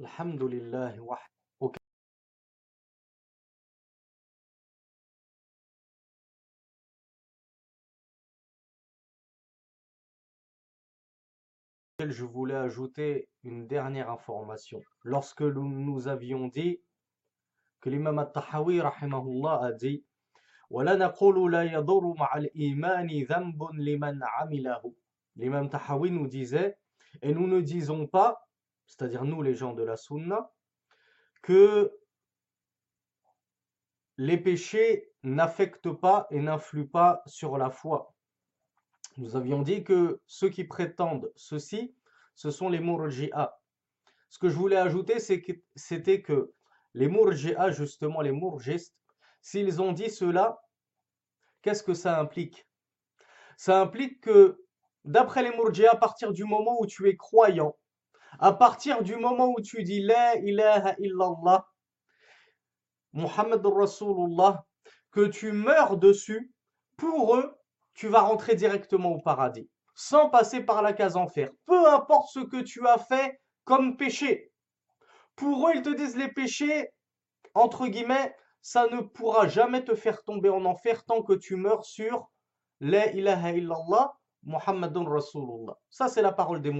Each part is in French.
Alhamdulillah wahd. Auquel je voulais ajouter une dernière information. Lorsque nous, avions dit que l'imam al-Tahawi a dit L'imam Tahawi nous disait et nous ne disons pas c'est-à-dire nous les gens de la sunna que les péchés n'affectent pas et n'influent pas sur la foi. Nous avions dit que ceux qui prétendent ceci, ce sont les murji'a. Ce que je voulais ajouter, c'était que les murji'a, justement les murgistes, s'ils ont dit cela, qu'est-ce que ça implique? Ça implique que, d'après les murji'a, à partir du moment où tu es croyant, à partir du moment où tu dis La ilaha illallah, Muhammad Rasulullah, que tu meurs dessus, pour eux, tu vas rentrer directement au paradis, sans passer par la case enfer. Peu importe ce que tu as fait comme péché. Pour eux, ils te disent les péchés, entre guillemets, ça ne pourra jamais te faire tomber en enfer tant que tu meurs sur La ilaha illallah, Muhammadun Rasulullah. Ça, c'est la parole des.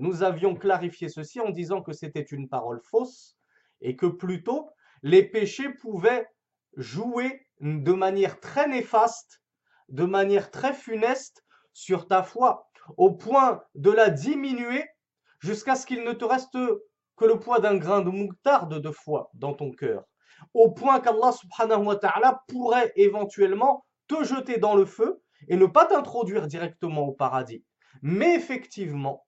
Nous avions clarifié ceci en disant que c'était une parole fausse et que plutôt les péchés pouvaient jouer de manière très néfaste, de manière très funeste sur ta foi, au point de la diminuer jusqu'à ce qu'il ne te reste que le poids d'un grain de moutarde de foi dans ton cœur. Au point qu'Allah subhanahu wa ta'ala pourrait éventuellement te jeter dans le feu et ne pas t'introduire directement au paradis. Mais effectivement,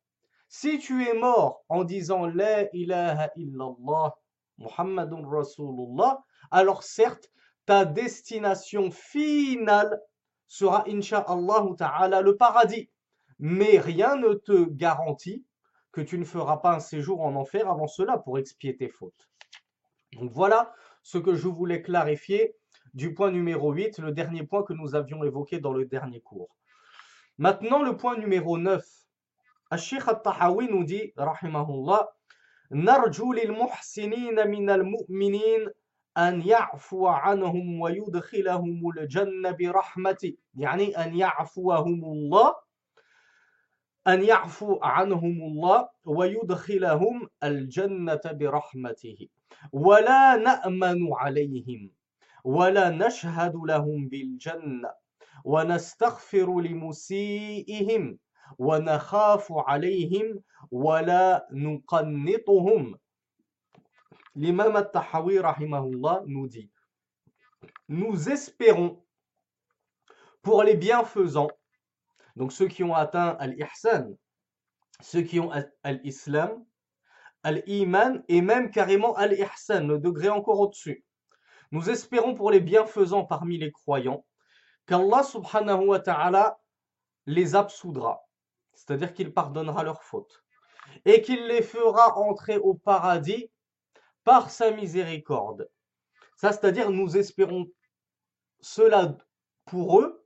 si tu es mort en disant La ilaha illallah Muhammadun Rasulullah, alors certes, ta destination finale sera, insha'Allah ta'ala, le paradis. Mais rien ne te garantit que tu ne feras pas un séjour en enfer avant cela pour expier tes fautes. Donc voilà ce que je voulais clarifier du point numéro 8, le dernier point que nous avions évoqué dans le dernier cours. Maintenant, le point numéro 9. الشيخ الطحاوي نودي رحمه الله نرجو للمحسنين من المؤمنين أن يعفو عنهم ويدخلهم الجنة برحمته يعني أن يعفوهم الله أن يعفو عنهم الله ويدخلهم الجنة برحمته. ولا نأمن عليهم ولا نشهد لهم بالجنة ونستغفر لمسيئهم ونخاف عليهم ولا نقنطهم L'imam al-Tahawi rahimahullah nous dit Nous espérons pour les bienfaisants, donc ceux qui ont atteint al-ihsan, ceux qui ont al-islam, al-iman et même carrément al-ihsan, le degré encore au-dessus. Nous espérons pour les bienfaisants parmi les croyants qu'Allah subhanahu wa ta'ala les absoudra c'est-à-dire qu'il pardonnera leurs fautes, et qu'il les fera entrer au paradis par sa miséricorde. Ça, c'est-à-dire nous espérons cela pour eux,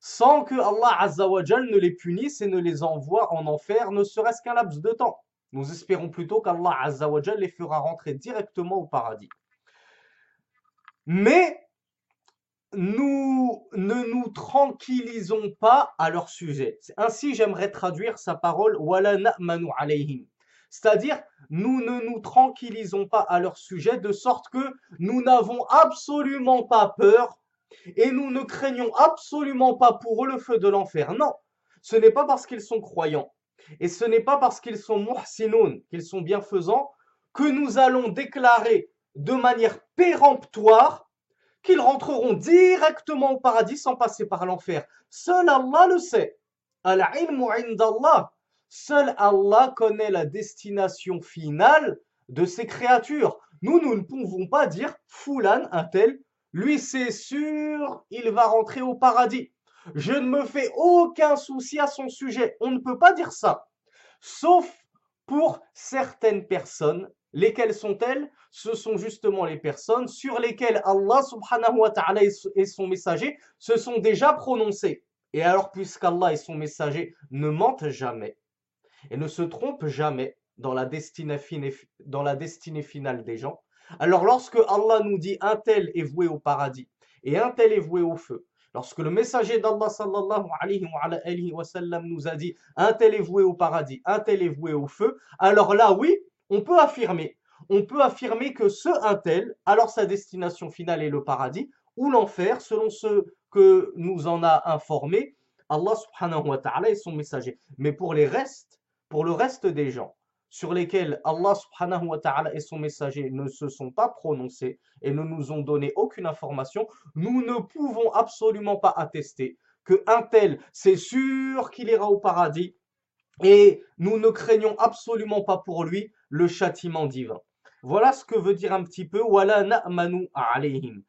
sans que Allah Azzawajal ne les punisse et ne les envoie en enfer, ne serait-ce qu'un laps de temps. Nous espérons plutôt qu'Allah Azzawajal les fera rentrer directement au paradis. Mais nous ne nous tranquillisons pas à leur sujet. Ainsi, j'aimerais traduire sa parole C'est-à-dire, nous ne nous tranquillisons pas à leur sujet de sorte que nous n'avons absolument pas peur et nous ne craignons absolument pas pour eux le feu de l'enfer. Non, ce n'est pas parce qu'ils sont croyants et ce n'est pas parce qu'ils sont muhsinoun, qu'ils sont bienfaisants, que nous allons déclarer de manière péremptoire qu'ils rentreront directement au paradis sans passer par l'enfer. Seul Allah le sait. Al-ilmu indallah. Seul Allah connaît la destination finale de ses créatures. Nous, nous ne pouvons pas dire Foulan, un tel, lui c'est sûr, il va rentrer au paradis. Je ne me fais aucun souci à son sujet. On ne peut pas dire ça. Sauf pour certaines personnes Lesquelles sont-elles? Ce sont justement les personnes sur lesquelles Allah subhanahu wa ta'ala et son messager se sont déjà prononcés. Et alors, puisqu'Allah et son messager ne mentent jamais et ne se trompent jamais, dans la destinée, finale des gens. Alors lorsque Allah nous dit un tel est voué au paradis et un tel est voué au feu, lorsque le messager d'Allah sallallahu alayhi wa, nous a dit un tel est voué au paradis, un tel est voué au feu, alors là oui, on peut affirmer, que ce un tel, alors sa destination finale est le paradis ou l'enfer selon ce que nous en a informé Allah subhanahu wa ta'ala et son messager. Mais pour les restes, pour le reste des gens, sur lesquels Allah subhanahu wa ta'ala et son messager ne se sont pas prononcés et ne nous ont donné aucune information, nous ne pouvons absolument pas attester que un tel, c'est sûr qu'il ira au paradis et nous ne craignons absolument pas pour lui le châtiment divin. Voilà ce que veut dire un petit peu wala na'manu alayhim.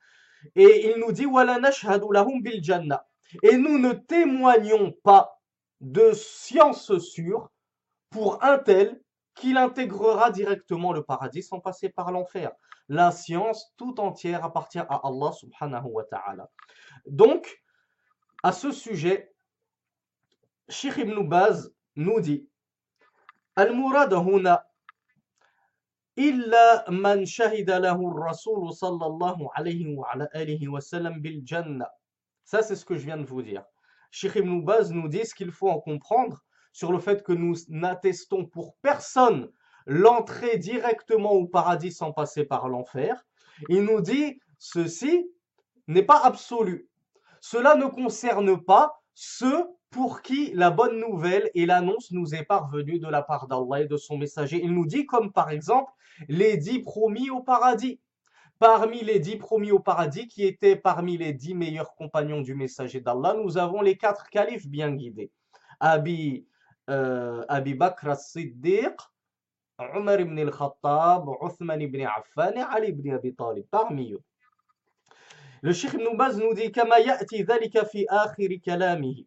Et il nous dit wala nashhadu lahum bil jannah. Et nous ne témoignons pas de science sûre pour un tel qu'il intégrera directement le paradis sans passer par l'enfer. La science tout entière appartient à Allah subhanahu wa ta'ala. Donc, à ce sujet, Sheikh Ibn Baz nous dit Al-Murad man shahida lahu rasul sallallahu alayhi wa alihi wa sallam bil jannah. Ça, c'est ce que je viens de vous dire. Sheikh Ibn nous dit ce qu'il faut en comprendre sur le fait que nous n'attestons pour personne l'entrée directement au paradis sans passer par l'enfer. Il nous dit ceci n'est pas absolu. Cela ne concerne pas ceux pour qui la bonne nouvelle et l'annonce nous est parvenue de la part d'Allah et de son messager. Il nous dit comme par exemple les dix promis au paradis. Parmi les dix promis au paradis, qui étaient parmi les dix meilleurs compagnons du messager d'Allah, nous avons les quatre califes bien guidés. Abi, euh, Abi Bakr as-Siddiq, Omar ibn al-Khattab, Uthman ibn Affan et Ali ibn Abi Talib, parmi eux. Le Cheikh Ibn Baz nous dit « Kama ya'ti dhalika fi akhir kalamihi »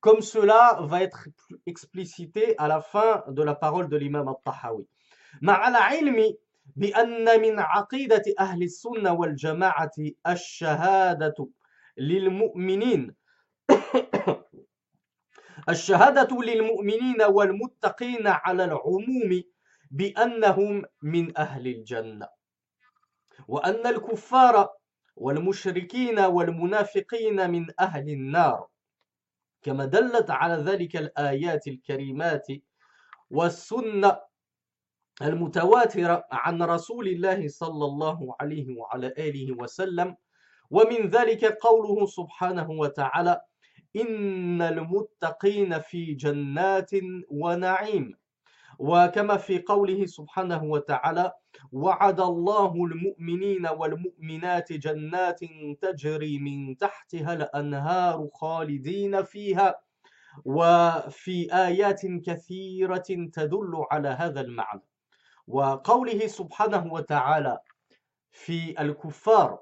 comme cela va être explicité à la fin de la parole de l'imam al-Tahawi. مع العلم بأن من عقيدة أهل السنة والجماعة الشهادة للمؤمنين الشهادة للمؤمنين والمتقين على العموم بأنهم من أهل الجنة وأن الكفار والمشركين والمنافقين من أهل النار كما دلت على ذلك الآيات الكريمات والسنة المتواترة عن رسول الله صلى الله عليه وعلى آله وسلم. ومن ذلك قوله سبحانه وتعالى إن المتقين في جنات ونعيم. وكما في قوله سبحانه وتعالى وعد الله المؤمنين والمؤمنات جنات تجري من تحتها الأنهار خالدين فيها وفي آيات كثيرة تدل على هذا المعنى. وقوله سبحانه وتعالى في الكفار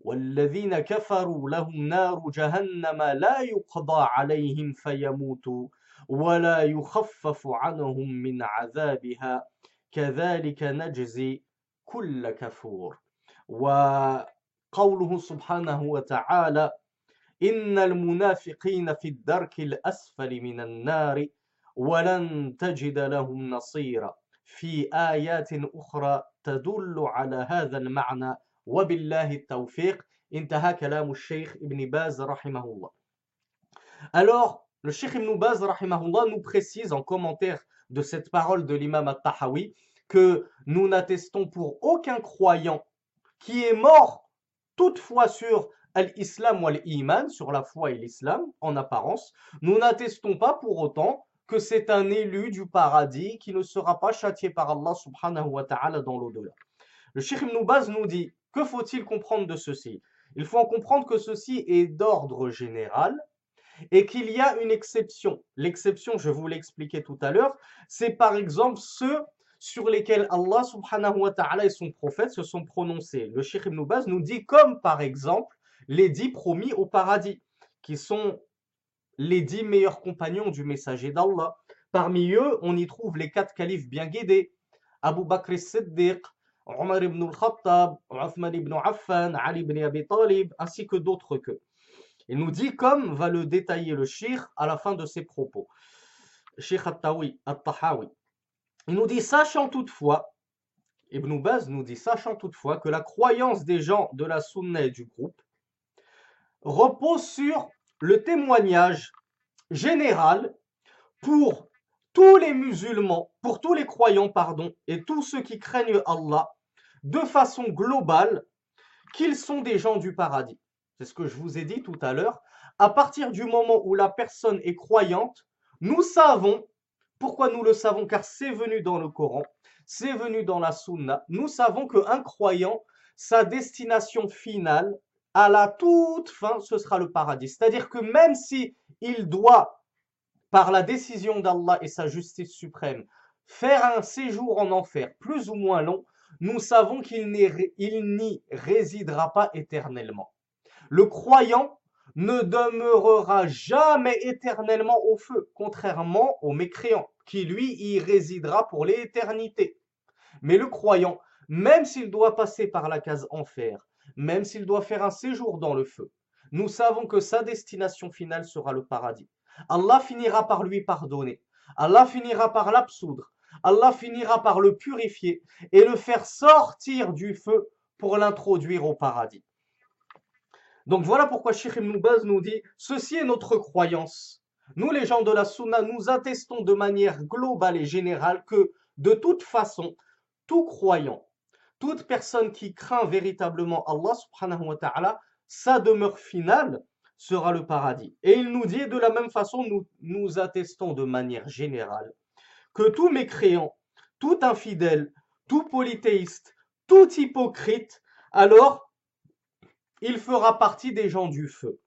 والذين كفروا لهم نار جهنم لا يقضى عليهم فيموتوا ولا يخفف عنهم من عذابها. كذلك نجزي كل كفور. وقوله سبحانه وتعالى إن المنافقين في الدرك الأسفل من النار ولن تجد لهم نصيرا. في آيات أخرى تدل على هذا المعنى. وبالله التوفيق. انتهى كلام الشيخ ابن باز رحمه الله. Alors, le Cheikh Ibn Baz nous précise en commentaire de cette parole de l'imam al-Tahawi que nous n'attestons pour aucun croyant qui est mort toutefois sur l'islam ou l'iman, sur la foi et l'islam en apparence, nous n'attestons pas pour autant que c'est un élu du paradis qui ne sera pas châtié par Allah subhanahu wa ta'ala dans l'au-delà. Le Cheikh Ibn Baz nous dit, que faut-il comprendre de ceci? Il faut en comprendre que ceci est d'ordre général et qu'il y a une exception. L'exception, je vous l'ai expliqué tout à l'heure, c'est par exemple ceux sur lesquels Allah subhanahu wa ta'ala et son prophète se sont prononcés. Le Cheikh Ibn Baz nous dit comme par exemple les dix promis au paradis, qui sont les dix meilleurs compagnons du messager d'Allah. Parmi eux, on y trouve les quatre califes bien guidés, Abu Bakr siddiq Omar ibn al-Khattab, Uthman ibn Affan, Ali ibn Abi Talib, ainsi que d'autres que. Il nous dit, comme va le détailler le shir à la fin de ses propos. Sheikh At-Tahawi. Il nous dit, sachant toutefois, Ibn Baz nous dit, sachant toutefois que la croyance des gens de la Sunna et du groupe repose sur le témoignage général pour tous les musulmans, pour tous les croyants, pardon, et tous ceux qui craignent Allah, de façon globale, qu'ils sont des gens du paradis. C'est ce que je vous ai dit tout à l'heure. À partir du moment où la personne est croyante, nous savons, pourquoi nous le savons Car c'est venu dans le Coran, c'est venu dans la Sunna. Nous savons qu'un croyant, sa destination finale, à la toute fin, ce sera le paradis. C'est-à-dire que même si il doit, par la décision d'Allah et sa justice suprême, faire un séjour en enfer plus ou moins long, nous savons qu'il n'y résidera pas éternellement. Le croyant ne demeurera jamais éternellement au feu, contrairement au mécréant, qui lui y résidera pour l'éternité. Mais le croyant, même s'il doit passer par la case enfer, même s'il doit faire un séjour dans le feu, nous savons que sa destination finale sera le paradis. Allah finira par lui pardonner. Allah finira par l'absoudre. Allah finira par le purifier et le faire sortir du feu pour l'introduire au paradis. Donc voilà pourquoi Sheikh Ibn nous dit Ceci est notre croyance. Nous, les gens de la Sunna, nous attestons de manière globale et générale que, de toute façon, tout croyant, toute personne qui craint véritablement Allah subhanahu wa ta'ala, sa demeure finale sera le paradis. Et il nous dit de la même façon, nous, nous attestons de manière générale que tout mécréant, tout infidèle, tout polythéiste, tout hypocrite, alors il fera partie des gens du feu.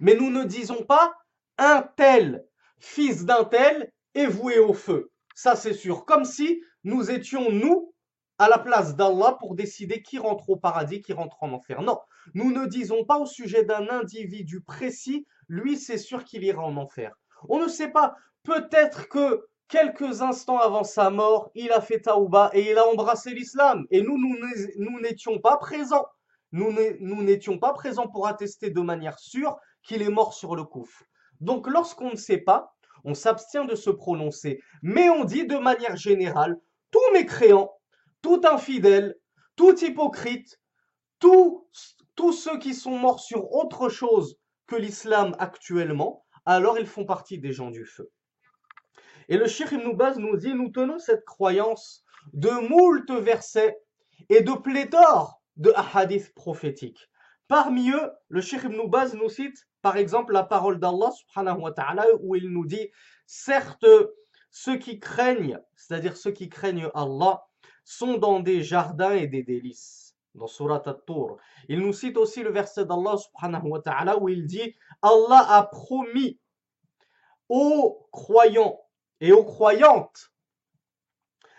Mais nous ne disons pas un tel, fils d'un tel, est voué au feu. Ça c'est sûr. Comme si nous étions, nous, à la place d'Allah pour décider qui rentre au paradis, qui rentre en enfer. Non, nous ne disons pas au sujet d'un individu précis, lui c'est sûr qu'il ira en enfer. On ne sait pas, peut-être que quelques instants avant sa mort, il a fait taouba et il a embrassé l'islam. Et nous, nous n'étions pas présents. Nous n'étions pas présents pour attester de manière sûre qu'il est mort sur le couf. Donc lorsqu'on ne sait pas, on s'abstient de se prononcer. Mais on dit de manière générale, tous mécréants, tout infidèle, tout hypocrite, tous ceux qui sont morts sur autre chose que l'islam actuellement, alors ils font partie des gens du feu. Et le Cheikh Ibn Baz nous dit, nous tenons cette croyance de moult versets et de pléthore de hadiths prophétiques. Parmi eux, le Cheikh Ibn Baz nous cite par exemple la parole d'Allah subhanahu wa ta'ala où il nous dit certes ceux qui craignent, c'est-à-dire ceux qui craignent Allah, sont dans des jardins et des délices. Dans Surat At-Tur. Il nous cite aussi le verset d'Allah subhanahu wa ta'ala où il dit Allah a promis aux croyants et aux croyantes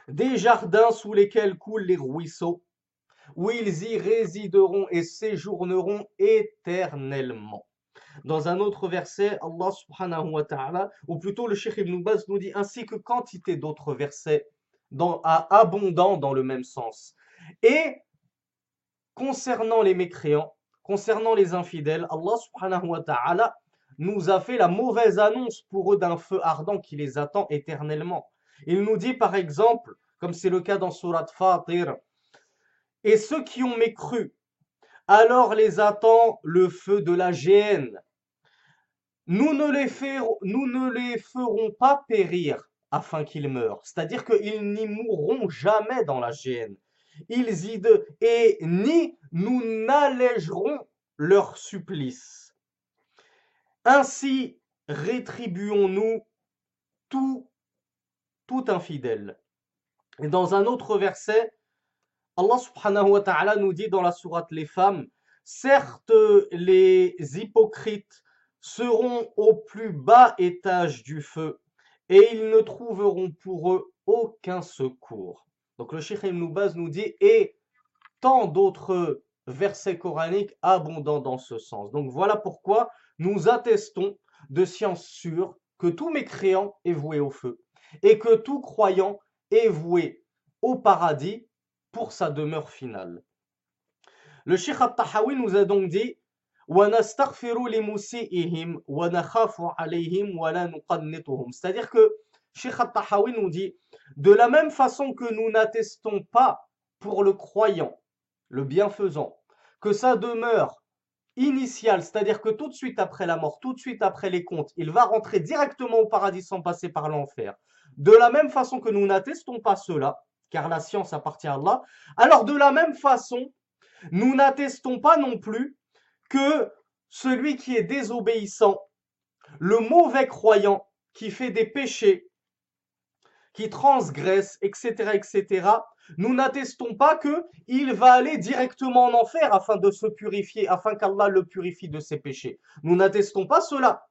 des jardins sous lesquels coulent les ruisseaux, où ils y résideront et séjourneront éternellement. Dans un autre verset, Allah subhanahu wa ta'ala, ou plutôt le Cheikh Ibn Baz nous dit ainsi que quantité d'autres versets dans, abondants dans le même sens. Et concernant les mécréants, concernant les infidèles, Allah subhanahu wa ta'ala nous a fait la mauvaise annonce pour eux d'un feu ardent qui les attend éternellement. Il nous dit par exemple, comme c'est le cas dans Surat Fatir, et ceux qui ont mécru, alors les attend le feu de la géhenne. Nous ne les, ferons pas périr afin qu'ils meurent. C'est-à-dire qu'ils n'y mourront jamais dans la géhenne. Ils y de, et ni nous n'allégerons leur supplice. Ainsi rétribuons-nous tout, tout infidèle. Et dans un autre verset, Allah subhanahu wa ta'ala nous dit dans la sourate Les femmes, certes les hypocrites seront au plus bas étage du feu et ils ne trouveront pour eux aucun secours. Donc le Sheikh Ibn Baz nous dit et tant d'autres versets coraniques abondants dans ce sens. Donc voilà pourquoi nous attestons de science sûre que tout mécréant est voué au feu et que tout croyant est voué au paradis pour sa demeure finale. Le Sheikh al-Tahawi nous a donc dit c'est-à-dire que Sheikh At-Tahawi nous dit De la même façon que nous n'attestons pas pour le croyant, le bienfaisant, que ça demeure initial, c'est-à-dire que tout de suite après la mort, tout de suite après les comptes, il va rentrer directement au paradis sans passer par l'enfer. De la même façon que nous n'attestons pas cela, car la science appartient à Allah, alors de la même façon, nous n'attestons pas non plus que celui qui est désobéissant, le mauvais croyant, qui fait des péchés, qui transgresse, etc., etc., nous n'attestons pas que il va aller directement en enfer afin de se purifier, afin qu'Allah le purifie de ses péchés. Nous n'attestons pas cela.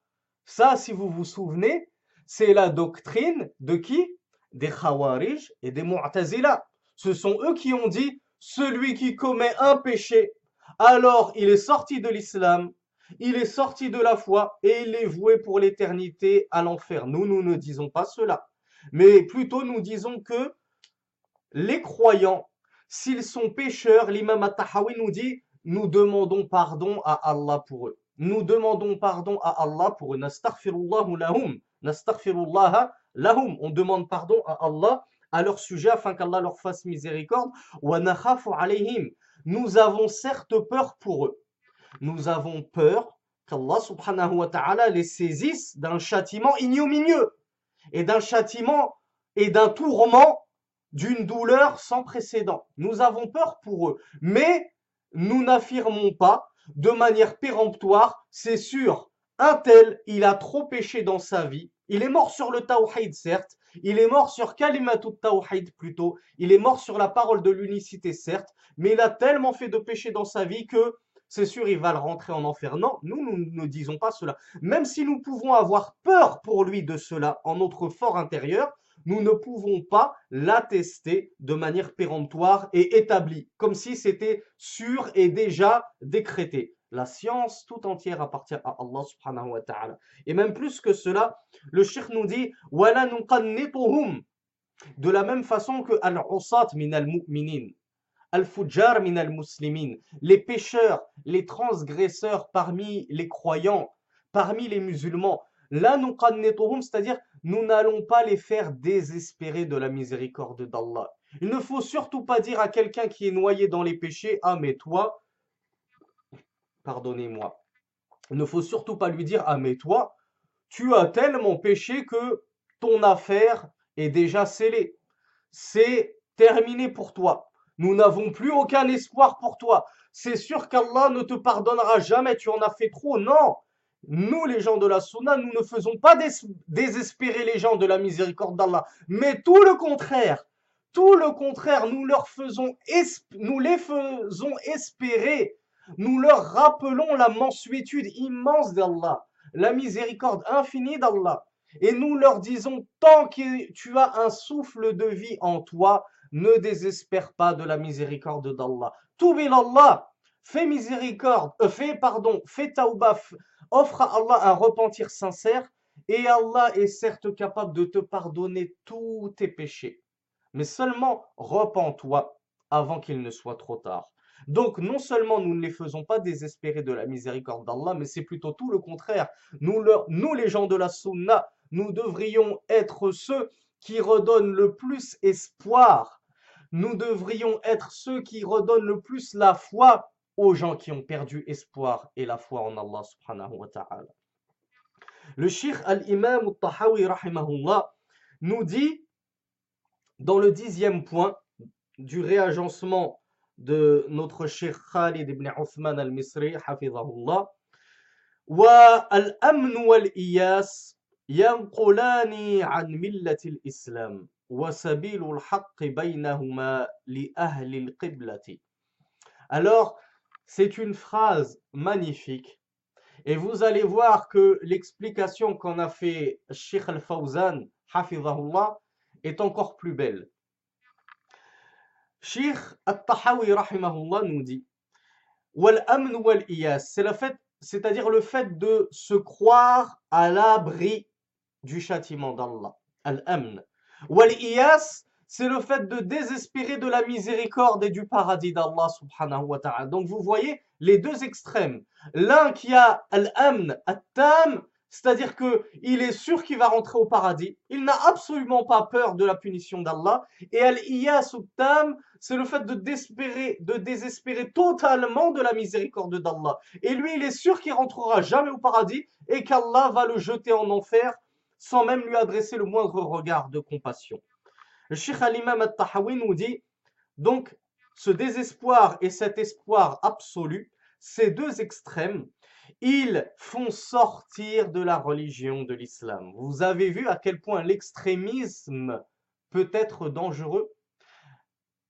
Ça, si vous vous souvenez, c'est la doctrine de qui? Des Khawarij et des Mu'tazila. Ce sont eux qui ont dit celui qui commet un péché, alors il est sorti de l'islam, il est sorti de la foi et il est voué pour l'éternité à l'enfer. Nous, nous ne disons pas cela. Mais plutôt, nous disons que les croyants, s'ils sont pécheurs, l'imam At-Tahawi nous dit, nous demandons pardon à Allah pour eux. Nous demandons pardon à Allah pour eux. lahum. Lahum. On demande pardon à Allah à leur sujet afin qu'Allah leur fasse miséricorde. Wa alayhim. Nous avons certes peur pour eux. Nous avons peur qu'Allah subhanahu wa ta'ala les saisisse d'un châtiment ignominieux et d'un châtiment et d'un tourment d'une douleur sans précédent. Nous avons peur pour eux, mais nous n'affirmons pas de manière péremptoire, c'est sûr, un tel, il a trop péché dans sa vie, il est mort sur le tawhid certes, il est mort sur kalimatut tawhid plutôt, il est mort sur la parole de l'unicité certes, mais il a tellement fait de péché dans sa vie que c'est sûr, il va le rentrer en enfer. Non, nous, nous ne disons pas cela. Même si nous pouvons avoir peur pour lui de cela en notre fort intérieur, nous ne pouvons pas l'attester de manière péremptoire et établie, comme si c'était sûr et déjà décrété. La science tout entière appartient à Allah subhanahu wa ta'ala. Et même plus que cela, le cheikh nous dit de la même façon que al-usat min al-mu'minin al-fujjar min al-muslimin les pécheurs, les transgresseurs parmi les croyants, parmi les musulmans, la c'est-à-dire nous n'allons pas les faire désespérer de la miséricorde d'Allah. Il ne faut surtout pas dire à quelqu'un qui est noyé dans les péchés, ah mais toi, pardonnez-moi. Il ne faut surtout pas lui dire, ah mais toi, tu as tellement péché que ton affaire est déjà scellée. C'est terminé pour toi. Nous n'avons plus aucun espoir pour toi. C'est sûr qu'Allah ne te pardonnera jamais, tu en as fait trop. Non, nous, les gens de la Sunna, nous ne faisons pas désespérer les gens de la miséricorde d'Allah, mais tout le contraire. Tout le contraire, nous leur nous les faisons espérer. Nous leur rappelons la mensuétude immense d'Allah, la miséricorde infinie d'Allah. Et nous leur disons, tant que tu as un souffle de vie en toi, ne désespère pas de la miséricorde d'Allah. Tout Allah, fais miséricorde, euh, fais pardon, fais tauba, offre à Allah un repentir sincère et Allah est certes capable de te pardonner tous tes péchés. Mais seulement repens-toi avant qu'il ne soit trop tard. Donc non seulement nous ne les faisons pas désespérer de la miséricorde d'Allah, mais c'est plutôt tout le contraire. Nous, les gens de la sunna, nous devrions être ceux qui redonnent le plus espoir. Nous devrions être ceux qui redonnent le plus la foi aux gens qui ont perdu espoir et la foi en Allah subhanahu wa ta'ala. Le Sheikh al-Imam al-Tahawi rahimahullah nous dit dans le dixième point du réagencement de notre Sheikh Khalid ibn Uthman al-Misri hafizahullah والأمن والإياس ينقلان عن ملة الإسلام وسبيل الحق بينهما لأهل القبلة Alors, c'est une phrase magnifique. Et vous allez voir que l'explication qu'on a fait Sheikh al-Fawzan, hafizahullah, est encore plus belle. Sheikh al-Tahawi, rahimahullah, nous dit c'est-à-dire le fait de se croire à l'abri du châtiment d'Allah. Al-amn. Wal-iyas, c'est le fait de désespérer de la miséricorde et du paradis d'Allah subhanahu wa ta'ala. Donc vous voyez les deux extrêmes. L'un qui a al-amn, at-tam, c'est-à-dire que il est sûr qu'il va rentrer au paradis, il n'a absolument pas peur de la punition d'Allah, et al-iyas tam, c'est le fait de désespérer, de désespérer totalement de la miséricorde d'Allah. Et lui, il est sûr qu'il rentrera jamais au paradis et qu'Allah va le jeter en enfer sans même lui adresser le moindre regard de compassion. Le Sheikh al-Imam al-Tahawi nous dit, donc, ce désespoir et cet espoir absolu, ces deux extrêmes, ils font sortir de la religion de l'islam. Vous avez vu à quel point l'extrémisme peut être dangereux?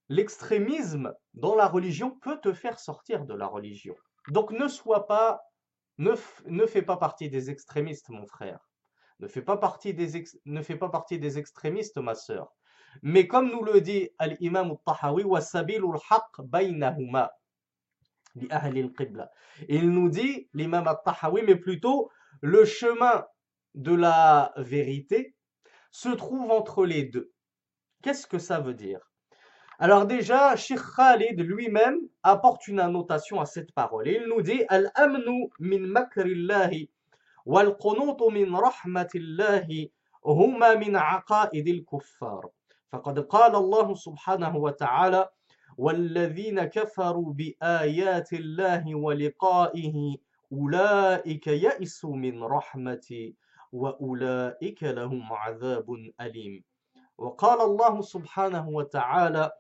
L'extrémisme dans la religion peut te faire sortir de la religion. Donc ne sois pas, ne, ne fais pas partie des extrémistes, mon frère. Ne fais pas partie des, ne fais pas partie des extrémistes, ma sœur. Mais comme nous le dit l'imam al-Tahawi, haq baynahuma. Il nous dit, l'imam al-Tahawi, mais plutôt le chemin de la vérité se trouve entre les deux. Qu'est-ce que ça veut dire Alors déjà, Sheikh Khalid lui-même apporte une annotation à cette parole. Il nous dit Al-amnu min makrillahi wal min rahmatillahi huma min aqaidil kuffar. فقد قال الله سبحانه وتعالى والذين كفروا بآيات الله ولقائه أولئك يئسوا من رحمتي وأولئك لهم عذاب أليم. وقال الله سبحانه وتعالى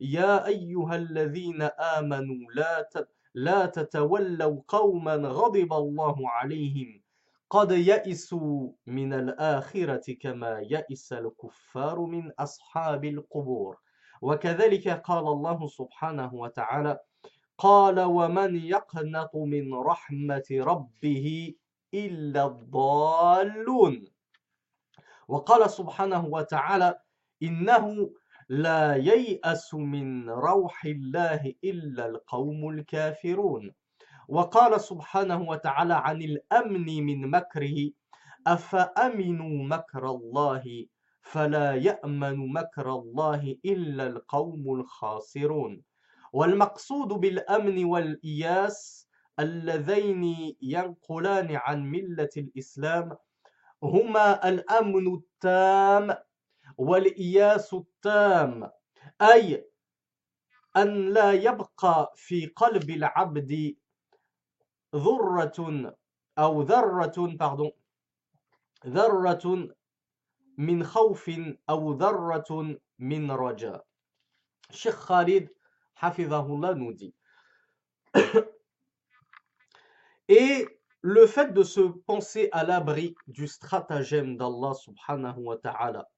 يا أيها الذين آمنوا لا لا تتولوا قوما غضب الله عليهم قد يئسوا من الآخرة كما يئس الكفار من أصحاب القبور وكذلك قال الله سبحانه وتعالى قال ومن يقنط من رحمة ربه إلا الضالون وقال سبحانه وتعالى إنه لا ييأس من روح الله إلا القوم الكافرون وقال سبحانه وتعالى عن الأمن من مكره أفأمنوا مكر الله فلا يأمن مكر الله إلا القوم الخاسرون. والمقصود بالأمن والإياس اللذين ينقلان عن ملة الإسلام هما الأمن التام والإياس التام أي أن لا يبقى في قلب العبد ذرة أو ذرة pardon ذرة min khawfin aw dharratun min raja. Sheikh Khalid, hafizahullah, nous dit. Et le fait de se penser à l'abri du stratagème d'Allah subhanahu wa ta'ala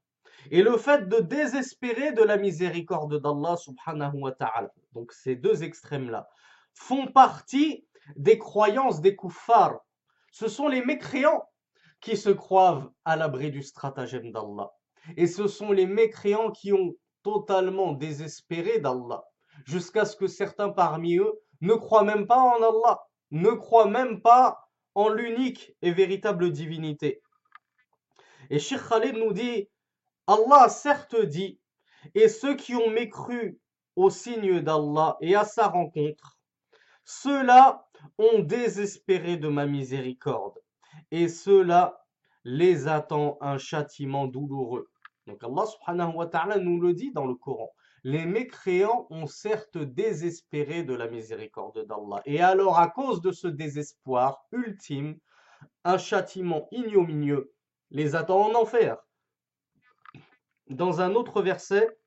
et le fait de désespérer de la miséricorde d'Allah subhanahu wa ta'ala, donc ces deux extrêmes-là, font partie des croyances des kuffars. Ce sont les mécréants qui se croient à l'abri du stratagème d'Allah. Et ce sont les mécréants qui ont totalement désespéré d'Allah, jusqu'à ce que certains parmi eux ne croient même pas en Allah, ne croient même pas en l'unique et véritable divinité. Et Sheikh Khalid nous dit, Allah certes dit, et ceux qui ont mécru au signe d'Allah et à sa rencontre, ceux-là ont désespéré de ma miséricorde et cela les attend un châtiment douloureux. Donc Allah subhanahu wa ta'ala nous le dit dans le Coran. Les mécréants ont certes désespéré de la miséricorde d'Allah. Et alors, à cause de ce désespoir ultime, un châtiment ignominieux les attend en enfer. Dans un autre verset,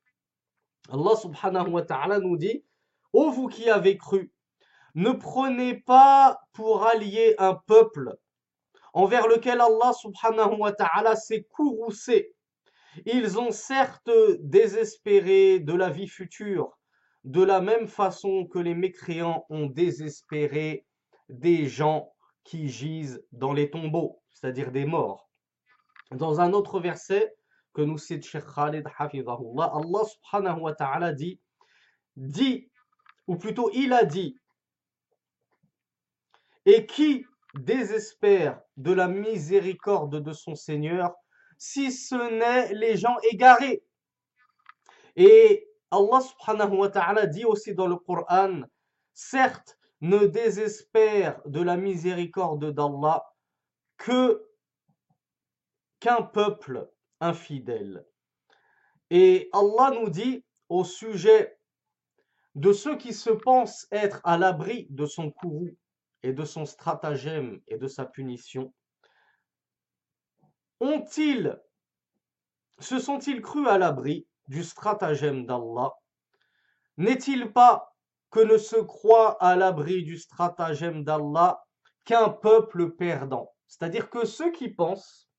Allah subhanahu wa ta'ala nous dit Ô vous qui avez cru, ne prenez pas pour allié un peuple envers lequel Allah subhanahu wa ta'ala s'est courroucé. Ils ont certes désespéré de la vie future, de la même façon que les mécréants ont désespéré des gens qui gisent dans les tombeaux, c'est-à-dire des morts. Dans un autre verset que nous cite Sheikh Khalid Hafizahullah, Allah subhanahu wa ta'ala dit, dit, ou plutôt il a dit, et qui désespère de la miséricorde de son Seigneur, si ce n'est les gens égarés. Et Allah subhanahu dit aussi dans le Coran, certes, ne désespère de la miséricorde d'Allah que qu'un peuple infidèle. Et Allah nous dit au sujet de ceux qui se pensent être à l'abri de son courroux et de son stratagème et de sa punition, ont-ils, se sont-ils crus à l'abri du stratagème d'Allah? N'est-il pas que ne se croit à l'abri du stratagème d'Allah qu'un peuple perdant? C'est-à-dire que ceux qui pensent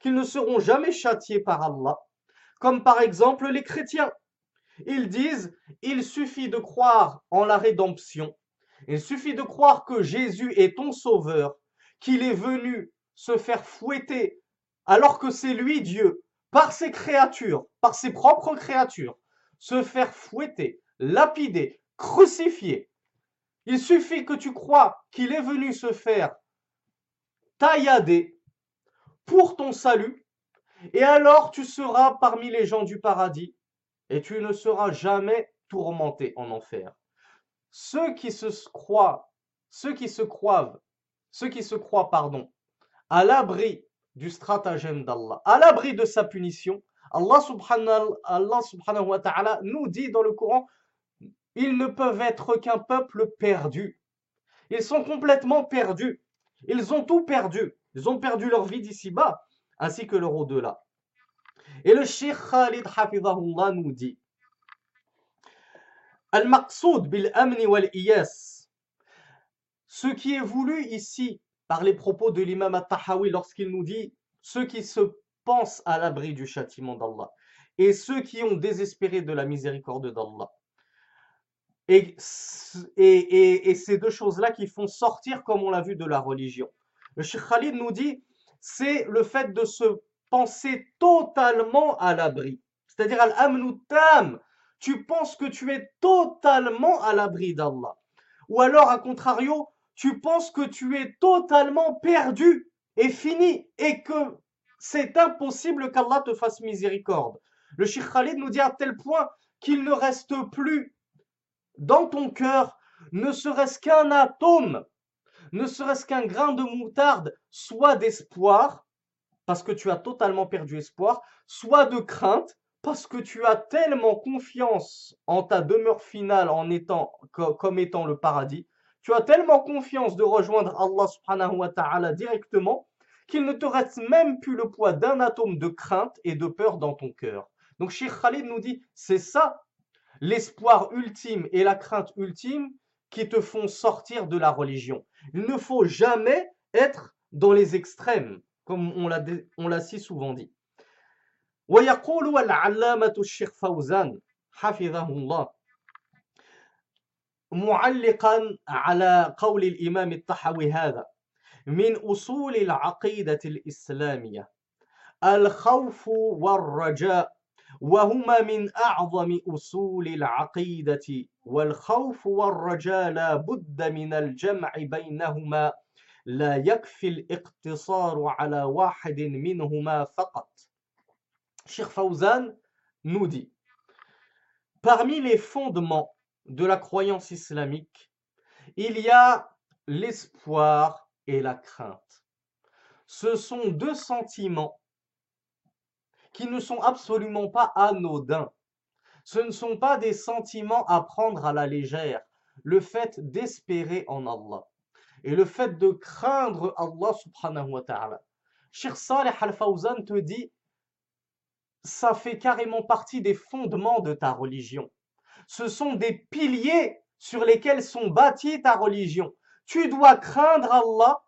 qu'ils ne seront jamais châtiés par Allah, comme par exemple les chrétiens, ils disent, il suffit de croire en la rédemption, il suffit de croire que Jésus est ton sauveur, qu'il est venu se faire fouetter alors que c'est lui Dieu, par ses créatures, par ses propres créatures, se faire fouetter, lapider, crucifier. Il suffit que tu crois qu'il est venu se faire taillader pour ton salut, et alors tu seras parmi les gens du paradis, et tu ne seras jamais tourmenté en enfer. Ceux qui se croient, ceux qui se ceux qui se croient, pardon, à l'abri du stratagème d'Allah, à l'abri de sa punition, Allah subhanahu, wa ta'ala nous dit dans le Coran, ils ne peuvent être qu'un peuple perdu. Ils sont complètement perdus. Ils ont tout perdu. Ils ont perdu leur vie d'ici-bas, ainsi que leur au-delà. Et le Cheikh Khalid nous dit Al-Maqsoud bil-Amni wal-Iyas. Ce qui est voulu ici par les propos de l'imam At-Tahawi lorsqu'il nous dit ceux qui se pensent à l'abri du châtiment d'Allah et ceux qui ont désespéré de la miséricorde d'Allah. Et, et, et, ces deux choses-là qui font sortir, comme on l'a vu, de la religion. Le Cheikh Khalid nous dit, c'est le fait de se penser totalement à l'abri. C'est-à-dire al-amnutam. Tu penses que tu es totalement à l'abri d'Allah. Ou alors, à contrario, tu penses que tu es totalement perdu et fini et que c'est impossible qu'Allah te fasse miséricorde. Le Sheikh Khalid nous dit à tel point qu'il ne reste plus dans ton cœur ne serait-ce qu'un atome, ne serait-ce qu'un grain de moutarde, soit d'espoir, parce que tu as totalement perdu espoir, soit de crainte, parce que tu as tellement confiance en ta demeure finale en étant comme étant le paradis, tu as tellement confiance de rejoindre Allah subhanahu wa ta'ala directement qu'il ne te reste même plus le poids d'un atome de crainte et de peur dans ton cœur. Donc Sheikh Khalid nous dit, c'est ça l'espoir ultime et la crainte ultime qui te font sortir de la religion. Il ne faut jamais être dans les extrêmes comme on l'a si souvent dit. ويقول العلامة الشيخ فوزان حفظه الله معلقا على قول الإمام الطحوي هذا من أصول العقيدة الإسلامية الخوف والرجاء وهما من أعظم أصول العقيدة والخوف والرجاء لا بد من الجمع بينهما لا يكفي الاقتصار على واحد منهما فقط. Sheikh Fawzan nous dit Parmi les fondements de la croyance islamique, il y a l'espoir et la crainte. Ce sont deux sentiments qui ne sont absolument pas anodins. Ce ne sont pas des sentiments à prendre à la légère. Le fait d'espérer en Allah et le fait de craindre Allah subhanahu wa ta'ala. Cheikh Saleh Al-Fawzan te dit, ça fait carrément partie des fondements de ta religion. Ce sont des piliers sur lesquels sont bâtis ta religion. Tu dois craindre Allah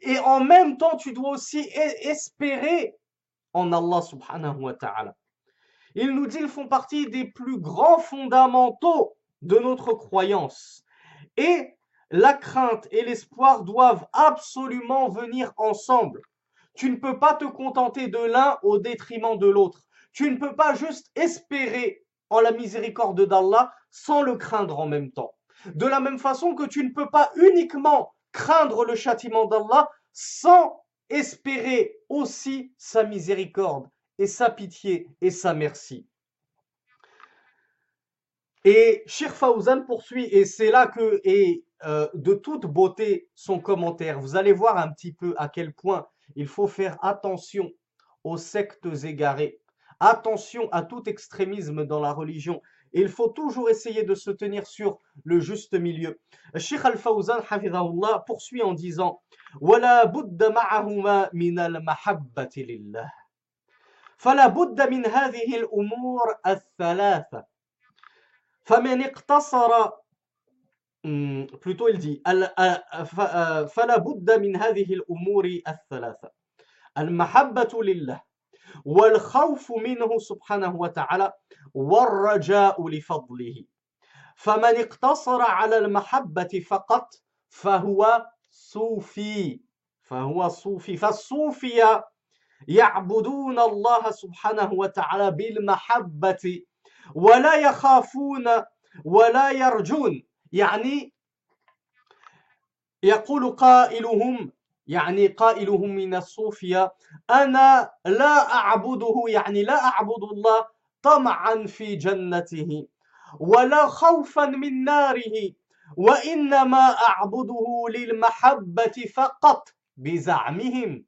et en même temps tu dois aussi espérer en Allah subhanahu wa ta'ala. Il nous dit, ils font partie des plus grands fondamentaux de notre croyance. Et la crainte et l'espoir doivent absolument venir ensemble. Tu ne peux pas te contenter de l'un au détriment de l'autre. Tu ne peux pas juste espérer en la miséricorde d'Allah sans le craindre en même temps. De la même façon que tu ne peux pas uniquement craindre le châtiment d'Allah sans espérer aussi sa miséricorde et sa pitié et sa merci. Et Shir Fawzan poursuit, et c'est là que est euh, de toute beauté son commentaire. Vous allez voir un petit peu à quel point il faut faire attention aux sectes égarées. Attention à tout extrémisme dans la religion. Il faut toujours essayer de se tenir sur le juste milieu. Sheikh Al-Fawzan, poursuit en disant ولا بد معهما من المحبة لله فلا بد من هذه الأمور الثلاثة فمن اقتصر plutôt il dit فلا بد من هذه الأمور الثلاثة. المحبة لله والخوف منه سبحانه وتعالى والرجاء لفضله. فمن اقتصر على المحبة فقط فهو صوفي. فهو صوفي. فالصوفية يعبدون الله سبحانه وتعالى بالمحبة ولا يخافون ولا يرجون. يعني يقول قائلهم يعني قائلهم من الصوفية أنا لا أعبده يعني لا أعبد الله طمعا في جنته ولا خوفا من ناره وإنما أعبده للمحبة فقط بزعمهم.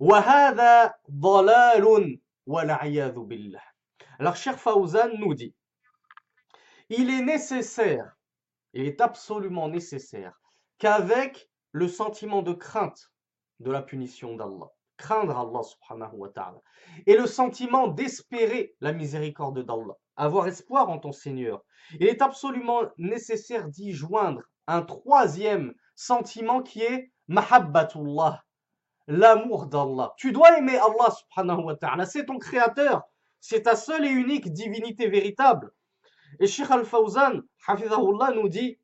وهذا ضلال والعياذ بالله. Alors, cher Fawzan nous dit, il est nécessaire, il est absolument nécessaire qu'avec le sentiment de crainte de la punition d'Allah, craindre Allah subhanahu wa ta'ala, et le sentiment d'espérer la miséricorde d'Allah, avoir espoir en ton Seigneur, il est absolument nécessaire d'y joindre un troisième sentiment qui est mahabbatullah, l'amour d'Allah. Tu dois aimer Allah subhanahu wa ta'ala, c'est ton créateur, c'est ta seule et unique divinité véritable. Et Sheikh Al-Fawzan, nous dit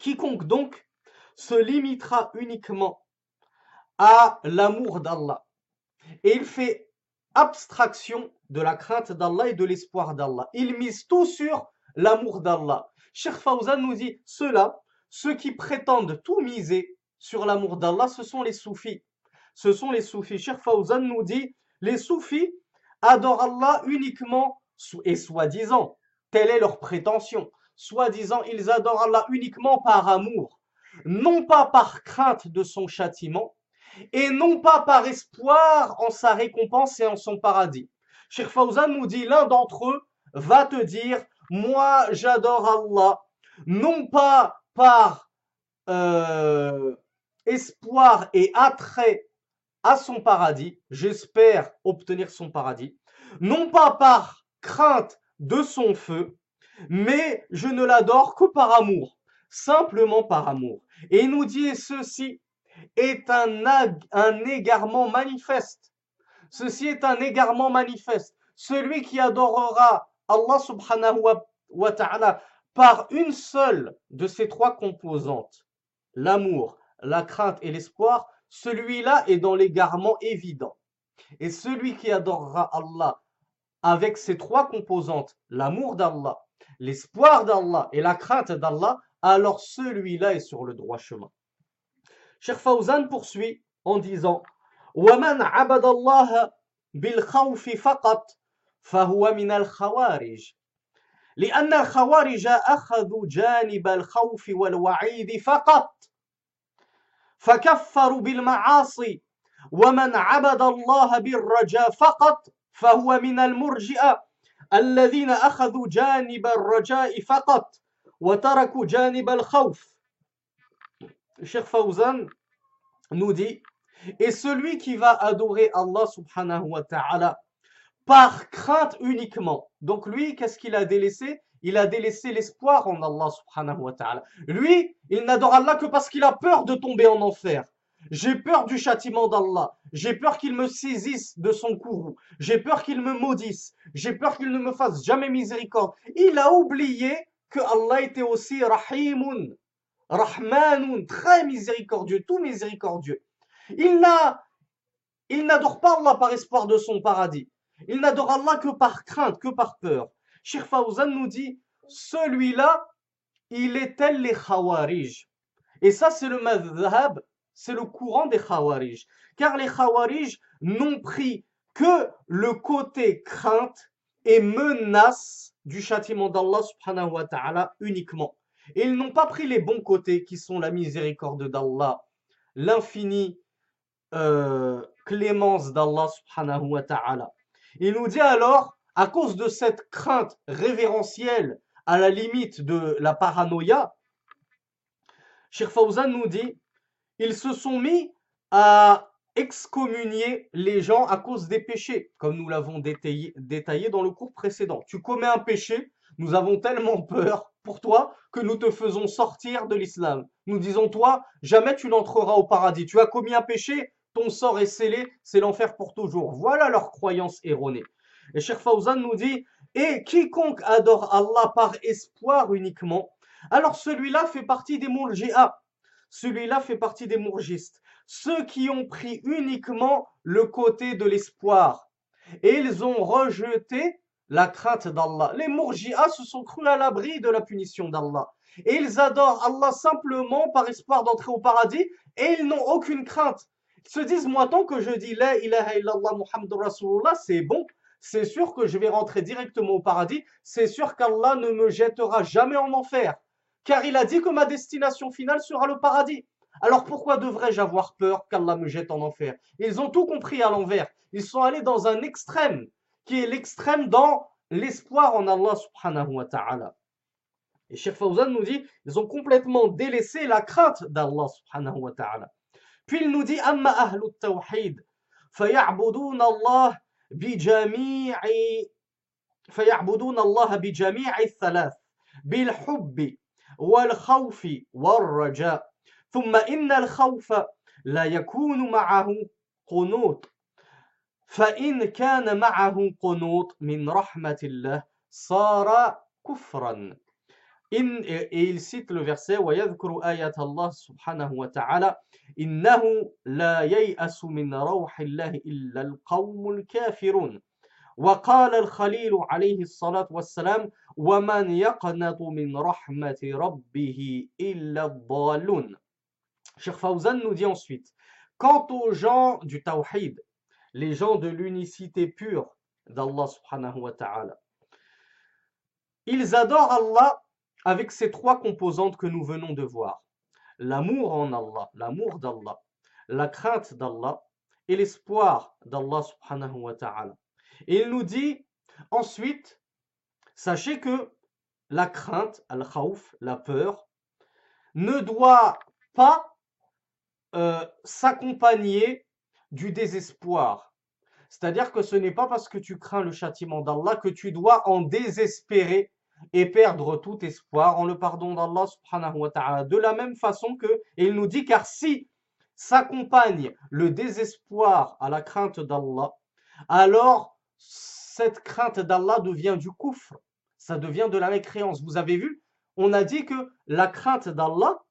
Quiconque donc se limitera uniquement à l'amour d'Allah et il fait abstraction de la crainte d'Allah et de l'espoir d'Allah. Il mise tout sur l'amour d'Allah. Sheikh Fawzan nous dit cela, ceux qui prétendent tout miser sur l'amour d'Allah, ce sont les soufis. Ce sont les soufis. Sheikh Fawzan nous dit les soufis adorent Allah uniquement et soi-disant, telle est leur prétention, soi-disant, ils adorent Allah uniquement par amour, non pas par crainte de son châtiment, et non pas par espoir en sa récompense et en son paradis. Cheikh Fawzan nous dit, l'un d'entre eux va te dire, moi j'adore Allah, non pas par euh, espoir et attrait à son paradis, j'espère obtenir son paradis, non pas par crainte de son feu, mais je ne l'adore que par amour, simplement par amour. Et il nous dit ceci est un, un égarement manifeste. Ceci est un égarement manifeste. Celui qui adorera Allah subhanahu wa ta'ala par une seule de ces trois composantes, l'amour, la crainte et l'espoir, celui-là est dans l'égarement évident. Et celui qui adorera Allah avec ces trois composantes, l'amour d'Allah, l'espoir d'Allah et la crainte d'Allah, alors celui-là est sur le droit chemin. Cheikh Fawzan poursuit en disant ومن عبد الله بالخوف فقط فهو من الخوارج لأن الخوارج أخذوا جانب الخوف والوعيد فقط فكفروا بالمعاصي ومن عبد الله بالرجاء فقط فهو من المرجئة الذين أخذوا جانب الرجاء فقط وتركوا جانب الخوف Cheikh Fawzan nous dit Et celui qui va adorer Allah subhanahu wa ta'ala par crainte uniquement. Donc lui, qu'est-ce qu'il a délaissé Il a délaissé l'espoir en Allah subhanahu wa ta'ala. Lui, il n'adore Allah que parce qu'il a peur de tomber en enfer. J'ai peur du châtiment d'Allah. J'ai peur qu'il me saisisse de son courroux. J'ai peur qu'il me maudisse. J'ai peur qu'il ne me fasse jamais miséricorde. Il a oublié que Allah était aussi Rahimun, Rahmanun, très miséricordieux, tout miséricordieux. Il n'a, il n'adore pas Allah par espoir de son paradis. Il n'adore Allah que par crainte, que par peur. Sheikh Fawzan nous dit, celui-là, il est tel les Khawarij. Et ça, c'est le madhab c'est le courant des Khawarij. Car les Khawarij n'ont pris que le côté crainte et menace du châtiment d'Allah subhanahu wa ta'ala uniquement. ils n'ont pas pris les bons côtés qui sont la miséricorde d'Allah, l'infini euh, clémence d'Allah subhanahu wa ta'ala. Il nous dit alors, à cause de cette crainte révérentielle à la limite de la paranoïa, Sheikh Fawzan nous dit, ils se sont mis à excommunier les gens à cause des péchés, comme nous l'avons détaillé, dans le cours précédent. Tu commets un péché, nous avons tellement peur pour toi que nous te faisons sortir de l'islam. Nous disons, toi, jamais tu n'entreras au paradis. Tu as commis un péché, ton sort est scellé, c'est l'enfer pour toujours. Voilà leur croyance erronée. Et Cheikh Fawzan nous dit, et quiconque adore Allah par espoir uniquement, alors celui-là fait partie des mourji'a. Celui-là fait partie des mourgistes. Ceux qui ont pris uniquement le côté de l'espoir. Et ils ont rejeté la crainte d'Allah. Les mourji'a se sont crus à l'abri de la punition d'Allah. Et ils adorent Allah simplement par espoir d'entrer au paradis et ils n'ont aucune crainte. Ils se disent, moi, tant que je dis La ilaha illallah Rasulullah, c'est bon. C'est sûr que je vais rentrer directement au paradis. C'est sûr qu'Allah ne me jettera jamais en enfer Car il a dit que ma destination finale sera le paradis. Alors pourquoi devrais-je avoir peur qu'Allah me jette en enfer Ils ont tout compris à l'envers. Ils sont allés dans un extrême, qui est l'extrême dans l'espoir en Allah subhanahu wa ta'ala. Et Sheikh Fawzan nous dit, ils ont complètement délaissé la crainte d'Allah subhanahu wa ta'ala. Puis il nous dit, Amma ahlu tawhid, فيعبدون الله بجميع فيعبدون الله بجميع الثلاث بالحب والخوف والرجاء. ثم إن الخوف لا يكون معه قنوط. فإن كان معه قنوط من رحمة الله صار كفرا. إن il ويذكر آية الله سبحانه وتعالى إنه لا ييأس من روح الله إلا القوم الكافرون. وقال الخليل عليه الصلاة والسلام ومن يقنط من رحمة ربه إلا الضالون Cheikh Fawzan nous dit ensuite, quant aux gens du tawhid, les gens de l'unicité pure d'Allah subhanahu wa ta'ala, ils adorent Allah avec ces trois composantes que nous venons de voir. L'amour en Allah, l'amour d'Allah, la crainte d'Allah et l'espoir d'Allah subhanahu wa ta'ala. Et il nous dit ensuite, sachez que la crainte, al-khawf, la peur, ne doit pas euh, s'accompagner du désespoir. C'est-à-dire que ce n'est pas parce que tu crains le châtiment d'Allah que tu dois en désespérer et perdre tout espoir en le pardon d'Allah subhanahu. De la même façon que, et il nous dit, car si s'accompagne le désespoir à la crainte d'Allah, alors cette crainte d'Allah devient du coufre, ça devient de la mécréance. Vous avez vu, on a dit que la crainte d'Allah,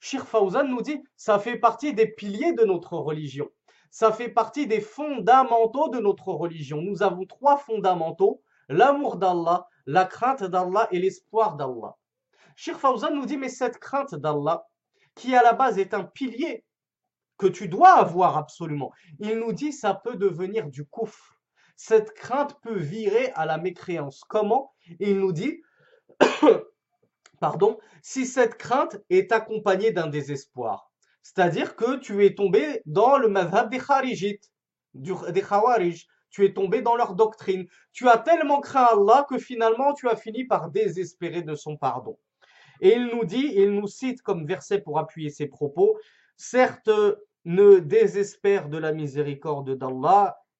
Shir Fawzan nous dit, ça fait partie des piliers de notre religion. Ça fait partie des fondamentaux de notre religion. Nous avons trois fondamentaux, l'amour d'Allah, la crainte d'Allah et l'espoir d'Allah. Shir Fawzan nous dit, mais cette crainte d'Allah, qui à la base est un pilier que tu dois avoir absolument, il nous dit, ça peut devenir du kouf. Cette crainte peut virer à la mécréance. Comment? Il nous dit, pardon, si cette crainte est accompagnée d'un désespoir. C'est-à-dire que tu es tombé dans le madhab des kharijites, des khawarij, tu es tombé dans leur doctrine. Tu as tellement craint Allah que finalement tu as fini par désespérer de son pardon. Et il nous dit, il nous cite comme verset pour appuyer ses propos, certes ne désespère de la miséricorde d'Allah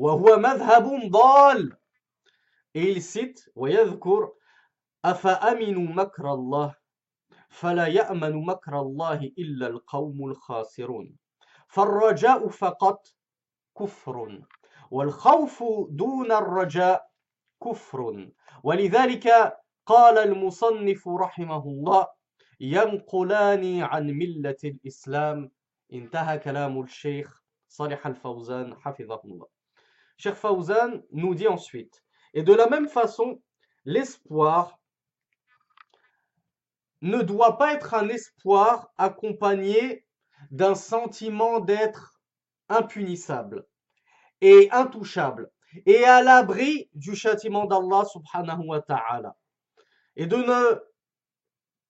وهو مذهب ضال. Il cite ويذكر أفأمنوا مكر الله؟ فلا يأمن مكر الله إلا القوم الخاسرون. فالرجاء فقط كفر والخوف دون الرجاء كفر. ولذلك قال المصنف رحمه الله ينقلان عن ملة الإسلام. انتهى كلام الشيخ Salih al-Fawzan, hafidhahullah. Cheikh Fawzan nous dit ensuite, et de la même façon, l'espoir ne doit pas être un espoir accompagné d'un sentiment d'être impunissable et intouchable et à l'abri du châtiment d'Allah subhanahu wa ta'ala et de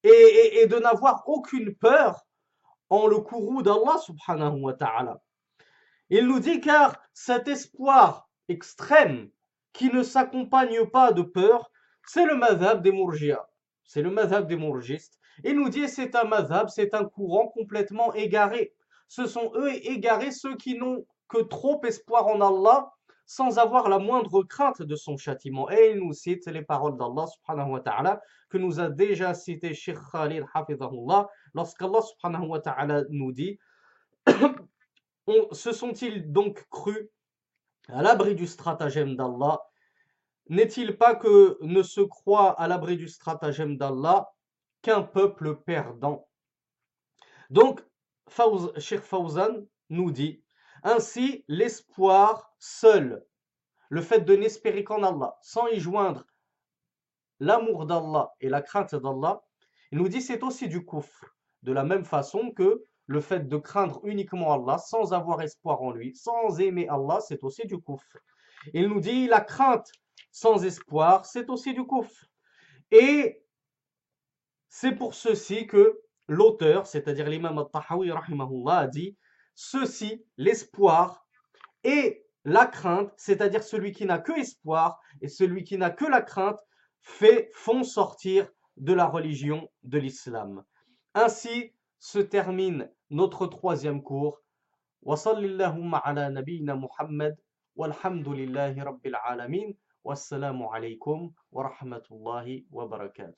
et de n'avoir aucune peur en le courroux d'Allah subhanahu wa ta'ala. Il nous dit car cet espoir extrême qui ne s'accompagne pas de peur, c'est le madhab des mourjia. C'est le madhab des mourgistes. Il nous dit c'est un madhab, c'est un courant complètement égaré. Ce sont eux égarés ceux qui n'ont que trop espoir en Allah sans avoir la moindre crainte de son châtiment. Et il nous cite les paroles d'Allah subhanahu wa ta'ala que nous a déjà cité Sheikh Khalil hafidhahullah lorsqu'Allah subhanahu wa ta'ala nous dit se sont-ils donc crus à l'abri du stratagème d'Allah? N'est-il pas que ne se croit à l'abri du stratagème d'Allah qu'un peuple perdant? Donc, Sheikh Fawzan nous dit ainsi l'espoir seul, le fait de n'espérer qu'en Allah, sans y joindre l'amour d'Allah et la crainte d'Allah, il nous dit c'est aussi du kufr. De la même façon que le fait de craindre uniquement Allah sans avoir espoir en lui, sans aimer Allah, c'est aussi du kufr. Il nous dit la crainte sans espoir, c'est aussi du kufr. Et c'est pour ceci que l'auteur, c'est-à-dire l'imam al-Tahawi a dit ceci, l'espoir et la crainte, c'est-à-dire celui qui n'a que espoir et celui qui n'a que la crainte, font sortir de la religion de l'islam. Ainsi se termine notre troisième cours. وصل اللهم على نبينا محمد والحمد لله رب العالمين والسلام عليكم ورحمة الله وبركاته